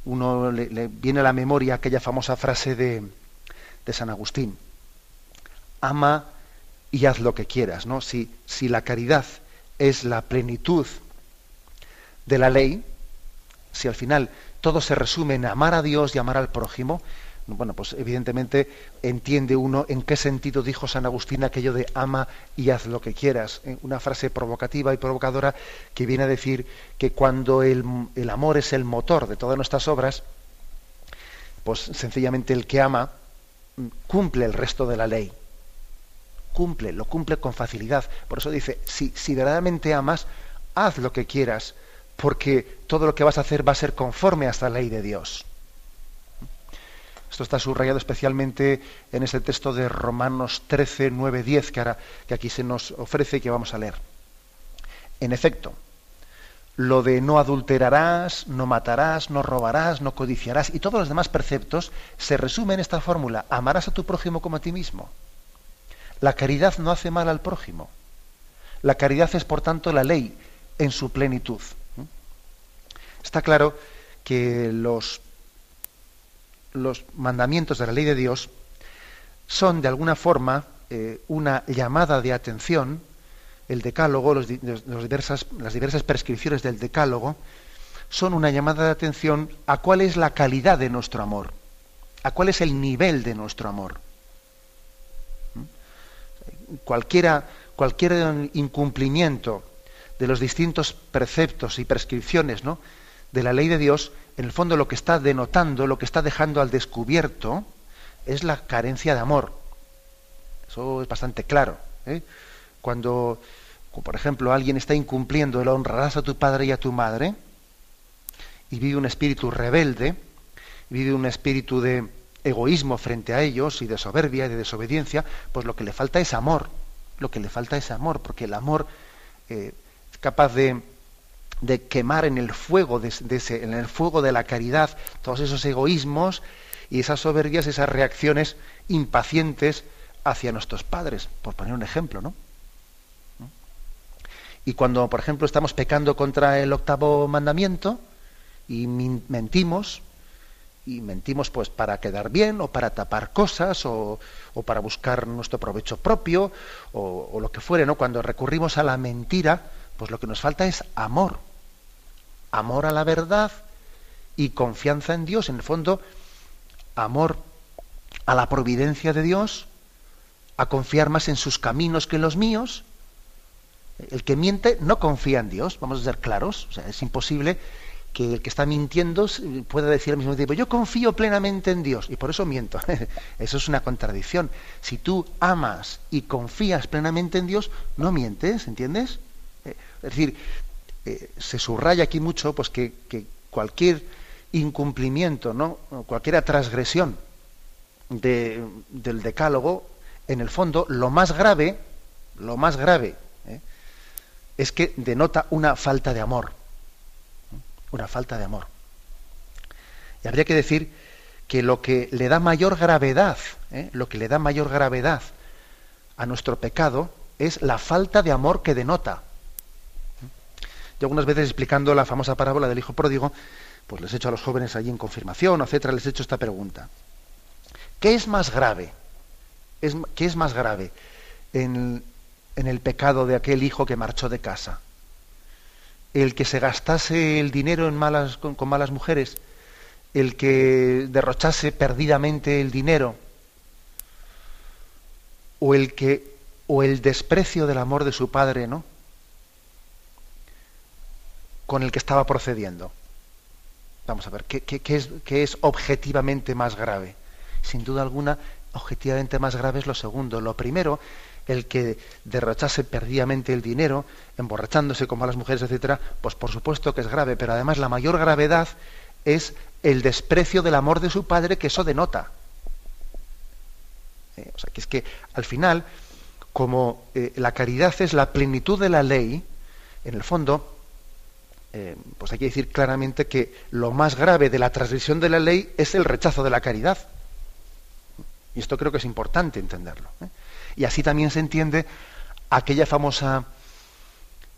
uno le, viene a la memoria aquella famosa frase de, de San Agustín. Ama y haz lo que quieras, ¿no? Si, si la caridad es la plenitud de la ley, si al final todo se resume en amar a Dios y amar al prójimo, bueno, pues evidentemente entiende uno en qué sentido dijo San Agustín aquello de ama y haz lo que quieras. ¿eh? Una frase provocativa y provocadora que viene a decir que cuando el, el amor es el motor de todas nuestras obras, pues sencillamente el que ama cumple el resto de la ley. Cumple, lo cumple con facilidad. Por eso dice, si, si verdaderamente amas, haz lo que quieras porque todo lo que vas a hacer va a ser conforme a esta ley de Dios. Esto está subrayado especialmente en ese texto de Romanos 13, 9, 10 que, ahora, que aquí se nos ofrece y que vamos a leer. En efecto, lo de no adulterarás, no matarás, no robarás, no codiciarás y todos los demás preceptos se resumen en esta fórmula, amarás a tu prójimo como a ti mismo. La caridad no hace mal al prójimo. La caridad es, por tanto, la ley en su plenitud. está claro que los, los mandamientos de la ley de Dios son de alguna forma eh, una llamada de atención, el decálogo, las diversas prescripciones del decálogo, son una llamada de atención a cuál es la calidad de nuestro amor, a cuál es el nivel de nuestro amor. ¿Mm? Cualquiera, cualquier incumplimiento de los distintos preceptos y prescripciones ¿no? de la ley de Dios, en el fondo lo que está denotando, lo que está dejando al descubierto, es la carencia de amor. Eso es bastante claro. ¿eh? Cuando, por ejemplo, alguien está incumpliendo el honrarás a tu padre y a tu madre, y vive un espíritu rebelde, vive un espíritu de egoísmo frente a ellos y de soberbia y de desobediencia, pues lo que le falta es amor. Lo que le falta es amor, porque el amor eh, es capaz de, quemar en el fuego de, en el fuego de la caridad todos esos egoísmos y esas soberbias, esas reacciones impacientes hacia nuestros padres, por poner un ejemplo, ¿no? Y cuando, por ejemplo, estamos pecando contra el octavo mandamiento y mentimos, y mentimos pues para quedar bien o para tapar cosas o, para buscar nuestro provecho propio o, o, lo que fuere, ¿no? Cuando recurrimos a la mentira, pues lo que nos falta es amor. Amor a la verdad y confianza en Dios. En el fondo, amor a la providencia de Dios, a confiar más en sus caminos que en los míos. El que miente no confía en Dios, vamos a ser claros, o sea, es imposible que el que está mintiendo pueda decir al mismo tiempo, yo confío plenamente en Dios y por eso miento. <laughs> eso es una contradicción. Si tú amas y confías plenamente en Dios, no mientes, ¿entiendes? Eh, es decir, eh, se subraya aquí mucho pues que, cualquier incumplimiento, ¿no? cualquier transgresión del decálogo, en el fondo, lo más grave, lo más grave. Es que denota una falta de amor. Una falta de amor. Y habría que decir que lo que le da mayor gravedad, ¿eh? lo que le da mayor gravedad a nuestro pecado es la falta de amor que denota. Yo algunas veces explicando la famosa parábola del hijo pródigo, pues les he hecho a los jóvenes allí en confirmación, etcétera, les he hecho esta pregunta. ¿Qué es más grave? ¿Qué es más grave en, el pecado de aquel hijo que marchó de casa? ¿El que se gastase el dinero en malas, con, malas mujeres? ¿El que derrochase perdidamente el dinero? ¿O el que o el desprecio del amor de su padre, ¿no? Con el que estaba procediendo. Vamos a ver, ¿qué, es, es, objetivamente más grave? Sin duda alguna, objetivamente más grave es lo segundo. Lo primero, el que derrochase perdidamente el dinero, emborrachándose con malas mujeres, etcétera, pues por supuesto que es grave, pero además la mayor gravedad es el desprecio del amor de su padre que eso denota. Eh, o sea, que es que al final, como eh, la caridad es la plenitud de la ley, en el fondo, eh, pues hay que decir claramente que lo más grave de la transgresión de la ley es el rechazo de la caridad. Y esto creo que es importante entenderlo. Y así también se entiende aquella famosa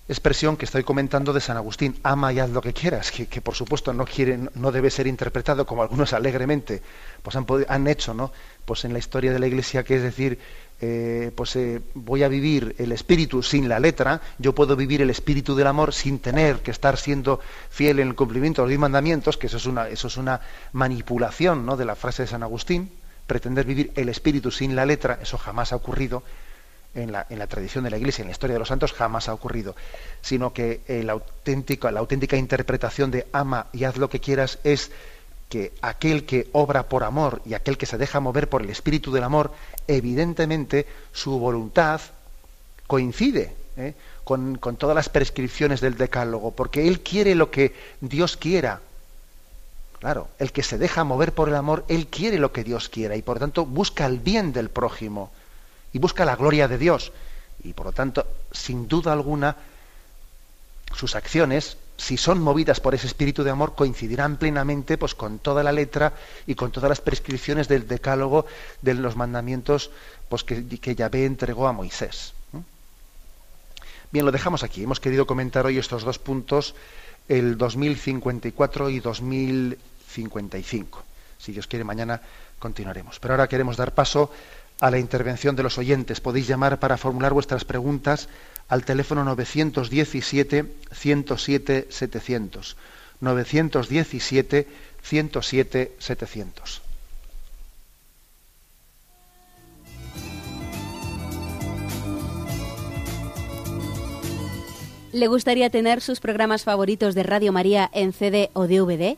expresión que estoy comentando de San Agustín, ama y haz lo que quieras, que, por supuesto no quiere, no debe ser interpretado como algunos alegremente pues han, han hecho, ¿no? Pues en la historia de la Iglesia, que es decir, eh, pues eh, voy a vivir el espíritu sin la letra, yo puedo vivir el espíritu del amor sin tener que estar siendo fiel en el cumplimiento de los diez mandamientos, que eso es una, eso es una manipulación ¿no? de la frase de San Agustín, pretender vivir el espíritu sin la letra, eso jamás ha ocurrido en la, en la tradición de la Iglesia, en la historia de los santos, jamás ha ocurrido, sino que la, auténtica, la auténtica interpretación de ama y haz lo que quieras es que aquel que obra por amor y aquel que se deja mover por el espíritu del amor, evidentemente su voluntad coincide ¿eh? con, todas las prescripciones del decálogo, porque él quiere lo que Dios quiera. Claro, el que se deja mover por el amor, él quiere lo que Dios quiera y por lo tanto busca el bien del prójimo y busca la gloria de Dios. Y por lo tanto, sin duda alguna, sus acciones si son movidas por ese espíritu de amor, coincidirán plenamente pues, con toda la letra y con todas las prescripciones del decálogo de los mandamientos pues, que, que Yahvé entregó a Moisés. Bien, lo dejamos aquí. Hemos querido comentar hoy estos dos puntos el 2054 y 2055. Si Dios quiere, mañana continuaremos. Pero ahora queremos dar paso a la intervención de los oyentes. Podéis llamar para formular vuestras preguntas al teléfono 917-107-700. 917-107-700. ¿Le gustaría tener sus programas favoritos de Radio María en CD o DVD?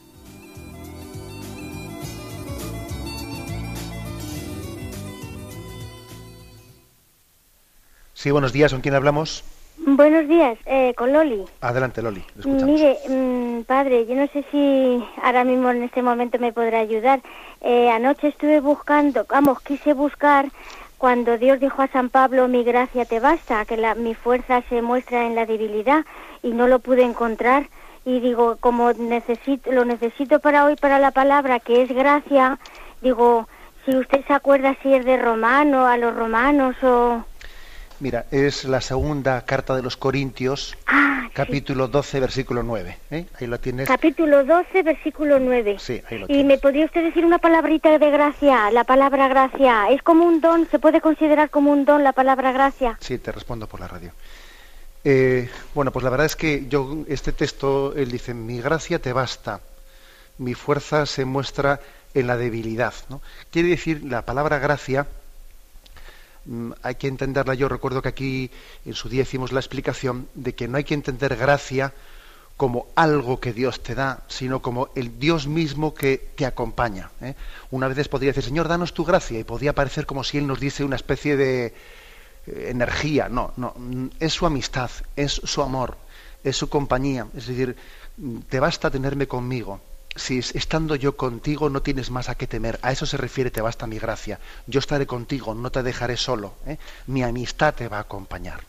Sí, buenos días, ¿con quién hablamos? Buenos días, eh, con Loli. Adelante, Loli. Mire, mm, padre, yo no sé si ahora mismo en este momento me podrá ayudar. Eh, anoche estuve buscando, vamos, quise buscar cuando Dios dijo a San Pablo, mi gracia te basta, que la, mi fuerza se muestra en la debilidad y no lo pude encontrar. Y digo, como necesito, lo necesito para hoy, para la palabra, que es gracia, digo, si usted se acuerda si es de romano, a los romanos o... Mira, es la segunda carta de los Corintios, ah, capítulo 12, versículo 9. ¿eh? Ahí lo tienes. Capítulo 12, versículo 9. Sí, ahí lo ¿Y tienes. me podría usted decir una palabrita de gracia? La palabra gracia, ¿es como un don? ¿Se puede considerar como un don la palabra gracia? Sí, te respondo por la radio. Eh, bueno, pues la verdad es que yo, este texto, él dice, mi gracia te basta, mi fuerza se muestra en la debilidad. ¿no? Quiere decir, la palabra gracia, hay que entenderla, yo recuerdo que aquí en su día hicimos la explicación de que no hay que entender gracia como algo que Dios te da, sino como el Dios mismo que te acompaña. ¿eh? Una vez podría decir, Señor, danos tu gracia, y podía parecer como si Él nos diese una especie de eh, energía. No, no, mm, es su amistad, es su amor, es su compañía. Es decir, mm, te basta tenerme conmigo. Si es- estando yo contigo no tienes más a qué temer. A eso se refiere, te basta mi gracia. Yo estaré contigo, no te dejaré solo. ¿eh? Mi amistad te va a acompañar.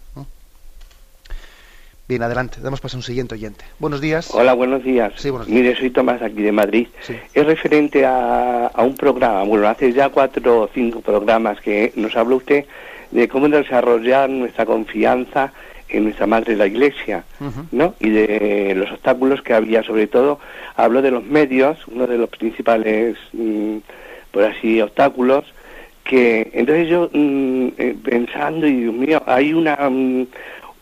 Bien, adelante. Damos paso a un siguiente oyente. Buenos días. Hola, buenos días. Sí, buenos días. Mire, soy Tomás aquí de Madrid. Sí. Es referente a, a un programa, bueno, hace ya cuatro o cinco programas que nos habló usted de cómo desarrollar nuestra confianza en nuestra madre la Iglesia. ¿no? Y de los obstáculos que había, sobre todo, habló de los medios, uno de los principales, mm, por así, obstáculos, que entonces yo mm, eh, pensando, y Dios mío, hay una, mm,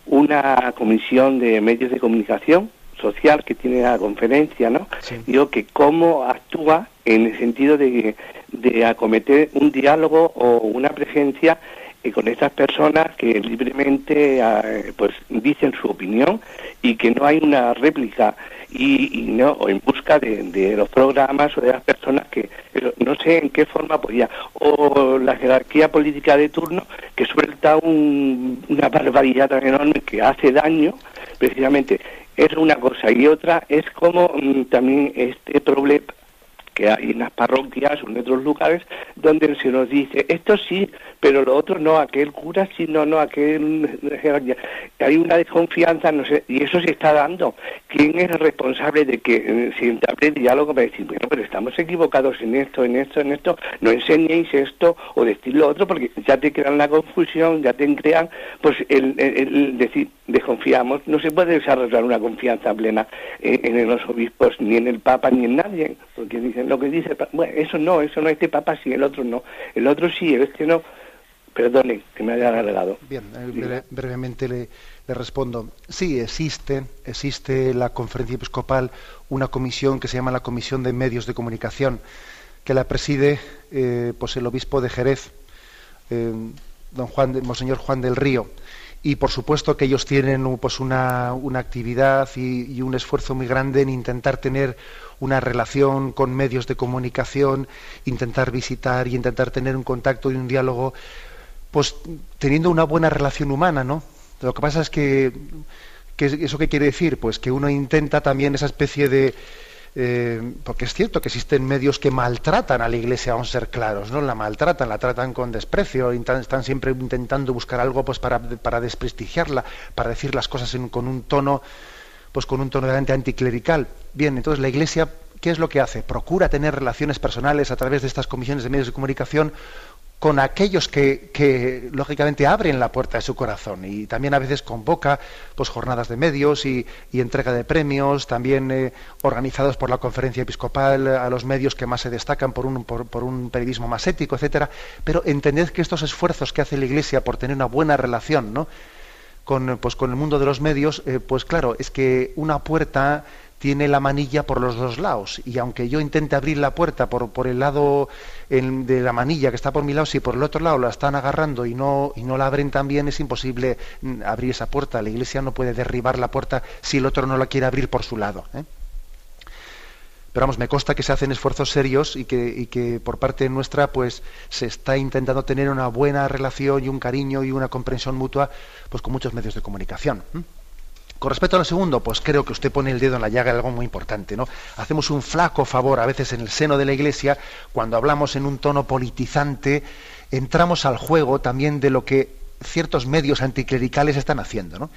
una comisión de medios de comunicación social que tiene la conferencia, ¿no? Sí. Digo que cómo actúa en el sentido de, de acometer un diálogo o una presencia eh, con estas personas que libremente eh, pues dicen su opinión y que no hay una réplica y, y no o en busca de, de los programas o de las personas que no sé en qué forma podía. O la jerarquía política de turno que suelta un- una barbaridad tan enorme que hace daño precisamente es una cosa y otra es como mm, también este problema que hay en las parroquias o en otros lugares donde se nos dice esto sí, pero lo otro no, aquel cura sí, no, no, aquel <laughs> hay una desconfianza, no sé, y eso se está dando. ¿Quién es responsable de que eh, se entable diálogo para decir, bueno, pero estamos equivocados en esto, en esto, en esto, no enseñéis esto o decir lo otro, porque ya te crean la confusión, ya te crean, pues el, el- el decir, desconfiamos, no se puede desarrollar una confianza plena en, en los obispos, ni en el Papa, ni en nadie, porque dicen lo que dice el bueno, eso no, eso no, este Papa sí, el otro no, el otro sí, este no, perdone que me haya alargado. Bien, eh, breve- brevemente le, le respondo. Sí, existe, existe la conferencia episcopal, una comisión que se llama la Comisión de Medios de Comunicación, que la preside eh, pues el obispo de Jerez, don Juan, de, Monseñor Juan del Río. Y por supuesto que ellos tienen pues, una, actividad y, un esfuerzo muy grande en intentar tener una relación con medios de comunicación, intentar visitar y intentar tener un contacto y un diálogo, pues teniendo una buena relación humana, ¿no? Lo que pasa es que, que ¿eso qué quiere decir? Pues que uno intenta también esa especie de, eh, porque es cierto que existen medios que maltratan a la Iglesia, vamos a ser claros, ¿no? La maltratan, la tratan con desprecio, están siempre intentando buscar algo pues para, desprestigiarla, para decir las cosas con un tono, pues con un tono anticlerical. Bien, entonces la Iglesia, ¿qué es lo que hace? Procura tener relaciones personales a través de estas comisiones de medios de comunicación con aquellos que, lógicamente abren la puerta de su corazón y también a veces convoca pues jornadas de medios y, entrega de premios también eh, organizados por la conferencia episcopal a los medios que más se destacan por un, por, un periodismo más ético etcétera pero entended que estos esfuerzos que hace la iglesia por tener una buena relación ¿no? con, pues, con el mundo de los medios eh, pues claro es que una puerta tiene la manilla por los dos lados. Y aunque yo intente abrir la puerta por, por el lado de la manilla que está por mi lado, si por el otro lado la están agarrando y no, y no la abren también, es imposible mm, abrir esa puerta. La iglesia no puede derribar la puerta si el otro no la quiere abrir por su lado. ¿eh? Pero vamos, me consta que se hacen esfuerzos serios y que, y que, por parte nuestra pues se está intentando tener una buena relación y un cariño y una comprensión mutua pues con muchos medios de comunicación. Con respecto a lo segundo, pues creo que usted pone el dedo en la llaga de algo muy importante, ¿no? Hacemos un flaco favor a veces en el seno de la Iglesia cuando hablamos en un tono politizante, entramos al juego también de lo que ciertos medios anticlericales están haciendo, ¿no?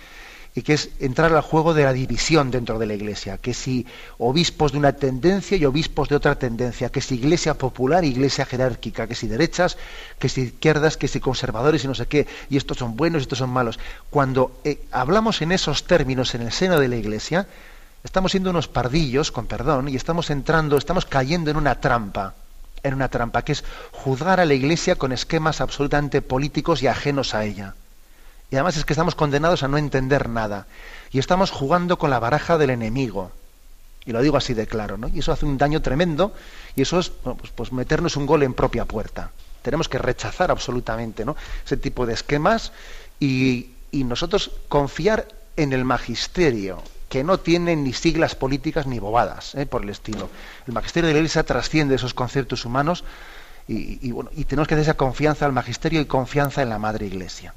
Y que es entrar al juego de la división dentro de la Iglesia, que si obispos de una tendencia y obispos de otra tendencia, que si Iglesia popular, Iglesia jerárquica, que si derechas, que si izquierdas, que si conservadores y no sé qué, y estos son buenos y estos son malos. Cuando eh, hablamos en esos términos en el seno de la Iglesia, estamos siendo unos pardillos, con perdón, y estamos entrando, estamos cayendo en una trampa, en una trampa, que es juzgar a la Iglesia con esquemas absolutamente políticos y ajenos a ella. Y además es que estamos condenados a no entender nada. Y estamos jugando con la baraja del enemigo. Y lo digo así de claro, ¿no? Y eso hace un daño tremendo y eso es pues, pues, meternos un gol en propia puerta. Tenemos que rechazar absolutamente ese tipo de esquemas y, nosotros confiar en el magisterio, que no tiene ni siglas políticas ni bobadas ¿eh? por el estilo. El magisterio de la Iglesia trasciende esos conceptos humanos y, tenemos que dar esa confianza al magisterio y confianza en la Madre Iglesia.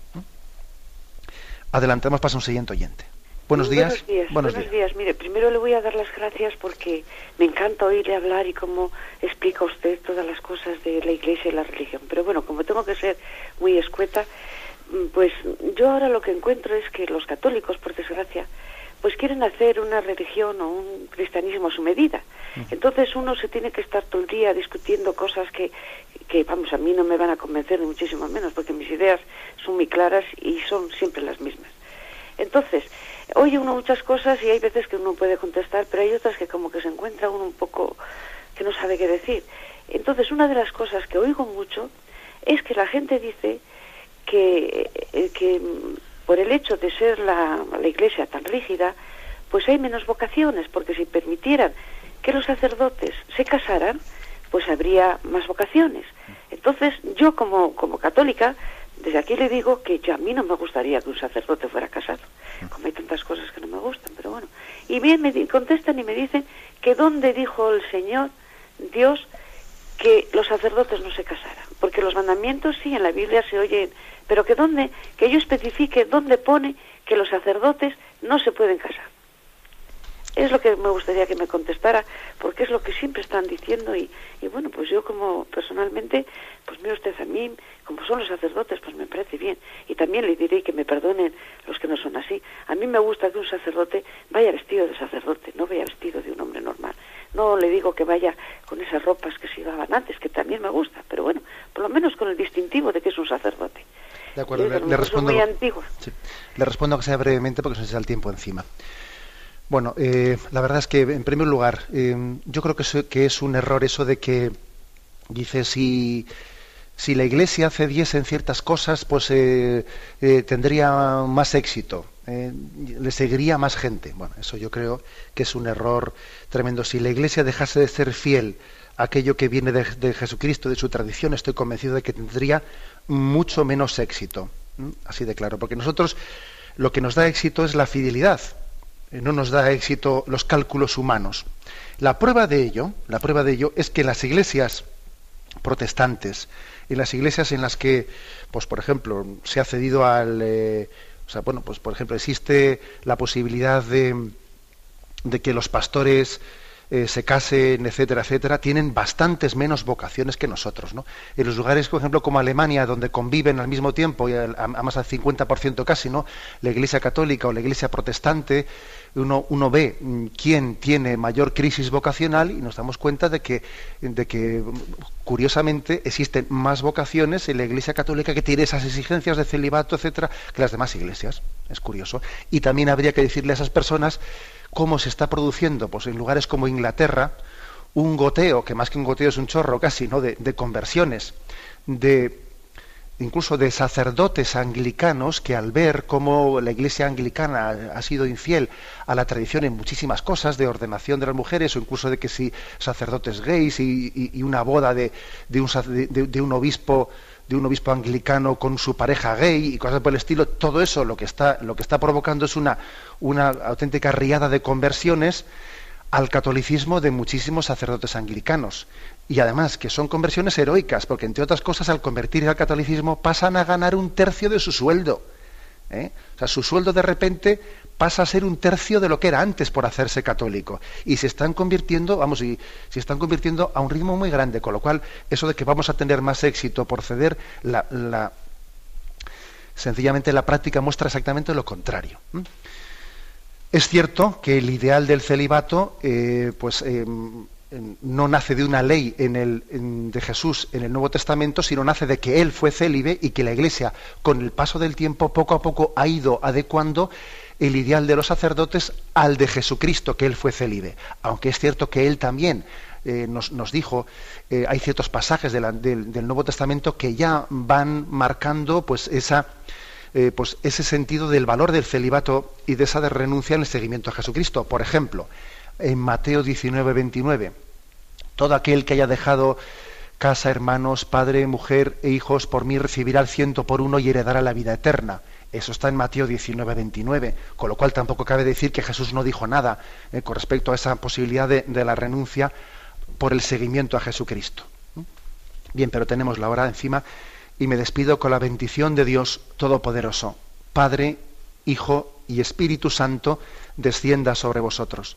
Adelantamos para un siguiente oyente. Buenos días. Buenos días. días. Mire, primero le voy a dar las gracias porque me encanta oírle hablar y cómo explica usted todas las cosas de la Iglesia y la religión. Pero bueno, como tengo que ser muy escueta, mm, pues yo ahora lo que encuentro es que los católicos, por desgracia, pues quieren hacer una religión o un cristianismo a su medida. Entonces uno se tiene que estar todo el día discutiendo cosas que, que, vamos, a mí no me van a convencer ni muchísimo menos, porque mis ideas son muy claras y son siempre las mismas. Entonces, oye uno muchas cosas y hay veces que uno puede contestar, pero hay otras que como que se encuentra uno un poco que no sabe qué decir. Entonces, una de las cosas que oigo mucho es que la gente dice que, eh, que por el hecho de ser la, la iglesia tan rígida, pues hay menos vocaciones, porque si permitieran que los sacerdotes se casaran, pues habría más vocaciones. Entonces, yo como, como católica, desde aquí le digo que yo, a mí no me gustaría que un sacerdote fuera casado, como hay tantas cosas que no me gustan, pero bueno. Y bien me contestan y me dicen que dónde dijo el Señor, Dios, que los sacerdotes no se casaran, porque los mandamientos sí en la Biblia se oyen, pero que dónde, que yo especifique dónde pone que los sacerdotes no se pueden casar. Es lo que me gustaría que me contestara, porque es lo que siempre están diciendo y, y bueno, pues yo como personalmente, pues mire usted a mí, como son los sacerdotes, pues me parece bien. Y también le diré que me perdonen los que no son así. A mí me gusta que un sacerdote vaya vestido de sacerdote, no vaya vestido de un hombre normal. No le digo que vaya con esas ropas que se llevaban antes, que también me gusta, pero bueno, por lo menos con el distintivo de que es un sacerdote. De acuerdo, le, respondo. Le respondo que sea brevemente porque se nos el tiempo encima. Bueno, eh, la verdad es que, en primer lugar, eh, yo creo que es, que es, un error eso de que dice si, si la Iglesia cediese en ciertas cosas, pues eh, tendría más éxito, le seguiría más gente. Bueno, eso yo creo que es un error tremendo. Si la Iglesia dejase de ser fiel a aquello que viene de, de Jesucristo, de su tradición, estoy convencido de que tendría mucho menos éxito. Así de claro, porque nosotros lo que nos da éxito es la fidelidad, eh, no nos da éxito los cálculos humanos. La prueba de ello, la prueba de ello es que las iglesias protestantes, en las iglesias en las que, pues por ejemplo, se ha cedido al, eh, o sea, bueno, pues por ejemplo existe la posibilidad de, que los pastores eh, se casen, etcétera, etcétera, tienen bastantes menos vocaciones que nosotros. ¿no? En los lugares, por ejemplo, como Alemania, donde conviven al mismo tiempo, y a, más al 50% casi, ¿no? la Iglesia católica o la Iglesia protestante, uno, ve mm, quién tiene mayor crisis vocacional y nos damos cuenta de que, de que, curiosamente, existen más vocaciones en la Iglesia católica que tiene esas exigencias de celibato, etcétera, que las demás iglesias. Es curioso. Y también habría que decirle a esas personas cómo se está produciendo pues, en lugares como Inglaterra un goteo, que más que un goteo es un chorro casi, ¿no? de, conversiones, de incluso de sacerdotes anglicanos que al ver cómo la iglesia anglicana ha sido infiel a la tradición en muchísimas cosas, de ordenación de las mujeres, o incluso de que si sacerdotes gays y, una boda de, un, de, un, obispo de un obispo anglicano con su pareja gay y cosas por el estilo, todo eso lo que está, provocando es una auténtica riada de conversiones al catolicismo de muchísimos sacerdotes anglicanos. Y además que son conversiones heroicas, porque entre otras cosas al convertirse al catolicismo pasan a ganar un tercio de su sueldo. ¿eh? O sea, su sueldo de repente pasa a ser un tercio de lo que era antes por hacerse católico. Y se están convirtiendo, vamos, y se están convirtiendo a un ritmo muy grande, con lo cual eso de que vamos a tener más éxito por ceder, la, sencillamente la práctica muestra exactamente lo contrario. Es cierto que el ideal del celibato, eh, pues em, no nace de una ley en el, de Jesús en el Nuevo Testamento, sino nace de que Él fue célibe y que la Iglesia, con el paso del tiempo, poco a poco ha ido adecuando el ideal de los sacerdotes al de Jesucristo, que Él fue célibe. Aunque es cierto que Él también eh, nos, dijo, eh, hay ciertos pasajes del, Nuevo Testamento que ya van marcando pues, esa, eh, pues, ese sentido del valor del celibato y de esa de renuncia en el seguimiento a Jesucristo. Por ejemplo, en Mateo 19, 29. Todo aquel que haya dejado casa, hermanos, padre, mujer e hijos por mí recibirá el ciento por uno y heredará la vida eterna. Eso está en Mateo 19, 29, con lo cual tampoco cabe decir que Jesús no dijo nada eh, con respecto a esa posibilidad de, de, la renuncia por el seguimiento a Jesucristo. Bien, pero tenemos la hora encima y me despido con la bendición de Dios Todopoderoso, Padre, Hijo y Espíritu Santo, descienda sobre vosotros.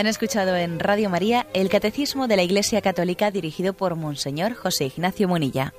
Han escuchado en Radio María el Catecismo de la Iglesia Católica dirigido por Monseñor José Ignacio Monilla.